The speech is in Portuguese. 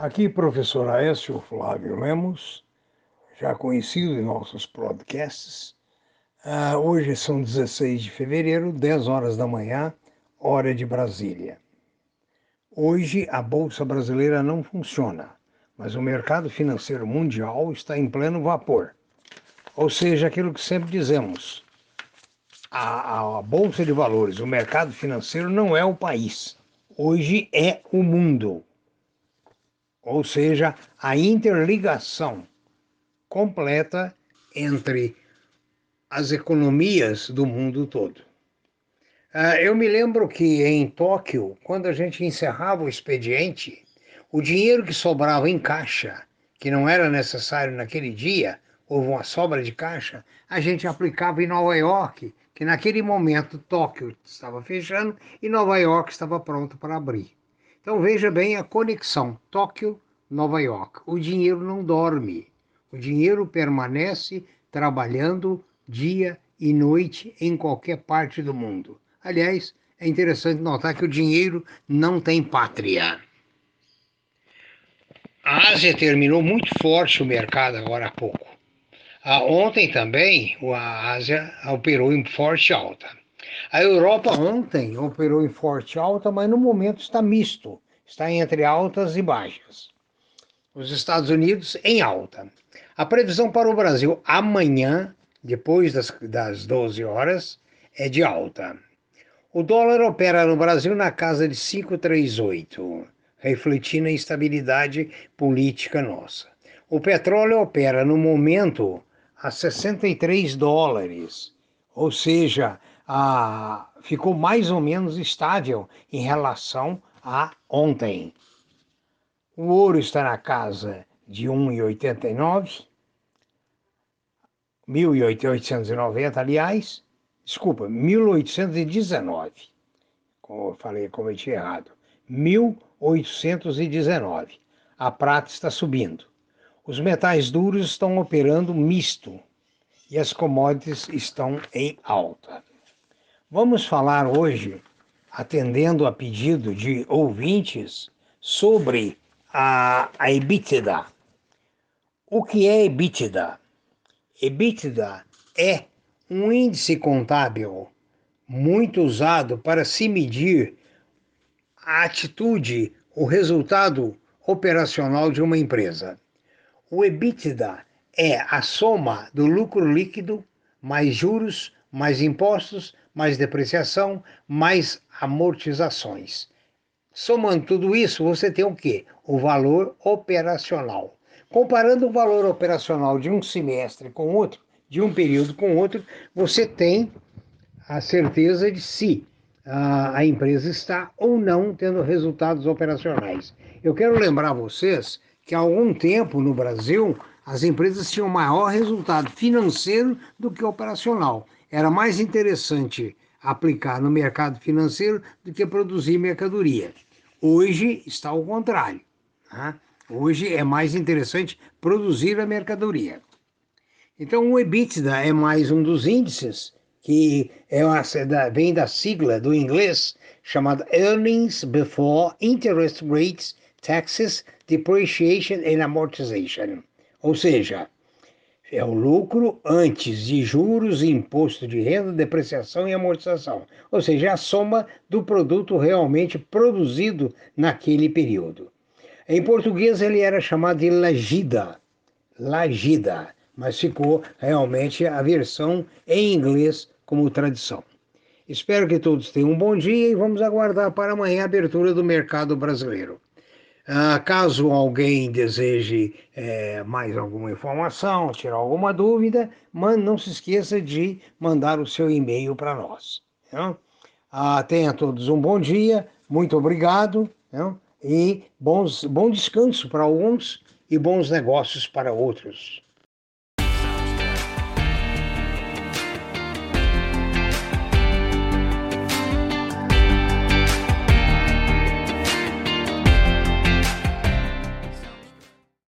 Aqui, professor Aécio Flávio Lemos, já conhecido em nossos podcasts. Uh, hoje são 16 de fevereiro, 10 horas da manhã, hora de Brasília. Hoje a Bolsa Brasileira não funciona, mas o mercado financeiro mundial está em pleno vapor. Ou seja, aquilo que sempre dizemos: a, a Bolsa de Valores, o mercado financeiro não é o país, hoje é o mundo ou seja, a interligação completa entre as economias do mundo todo. Uh, eu me lembro que em Tóquio, quando a gente encerrava o expediente, o dinheiro que sobrava em caixa, que não era necessário naquele dia, houve uma sobra de caixa, a gente aplicava em Nova York, que naquele momento Tóquio estava fechando e Nova York estava pronto para abrir. Então veja bem a conexão Tóquio Nova York. O dinheiro não dorme. O dinheiro permanece trabalhando dia e noite em qualquer parte do mundo. Aliás, é interessante notar que o dinheiro não tem pátria. A Ásia terminou muito forte o mercado agora há pouco. Ah, ontem também a Ásia operou em forte alta. A Europa ontem operou em forte alta, mas no momento está misto, está entre altas e baixas. Os Estados Unidos em alta. A previsão para o Brasil amanhã, depois das, das 12 horas, é de alta. O dólar opera no Brasil na casa de 5,38, refletindo a instabilidade política nossa. O petróleo opera no momento a 63 dólares, ou seja, ficou mais ou menos estável em relação a ontem. O ouro está na casa de 1,89, 1.890, aliás, desculpa, 1.819. Como eu falei, cometi errado. 1.819. A prata está subindo. Os metais duros estão operando misto e as commodities estão em alta. Vamos falar hoje, atendendo a pedido de ouvintes, sobre a, a EBITDA. O que é EBITDA? EBITDA é um índice contábil muito usado para se medir a atitude, o resultado operacional de uma empresa. O EBITDA é a soma do lucro líquido mais juros, mais impostos, mais depreciação, mais amortizações. Somando tudo isso, você tem o quê? O valor operacional. Comparando o valor operacional de um semestre com outro, de um período com outro, você tem a certeza de se a, a empresa está ou não tendo resultados operacionais. Eu quero lembrar vocês que há algum tempo no Brasil as empresas tinham maior resultado financeiro do que operacional. Era mais interessante aplicar no mercado financeiro do que produzir mercadoria. Hoje está ao contrário. Né? Hoje é mais interessante produzir a mercadoria. Então, o EBITDA é mais um dos índices que é uma, vem da sigla do inglês chamada Earnings Before Interest Rates, Taxes, Depreciation and Amortization. Ou seja, é o lucro antes de juros, imposto de renda, depreciação e amortização. Ou seja, é a soma do produto realmente produzido naquele período. Em português ele era chamado de lagida, lagida, mas ficou realmente a versão em inglês como tradição. Espero que todos tenham um bom dia e vamos aguardar para amanhã a abertura do mercado brasileiro. Ah, caso alguém deseje é, mais alguma informação, tirar alguma dúvida, man, não se esqueça de mandar o seu e-mail para nós. Ah, tenha todos um bom dia, muito obrigado e bons, bom descanso para alguns e bons negócios para outros.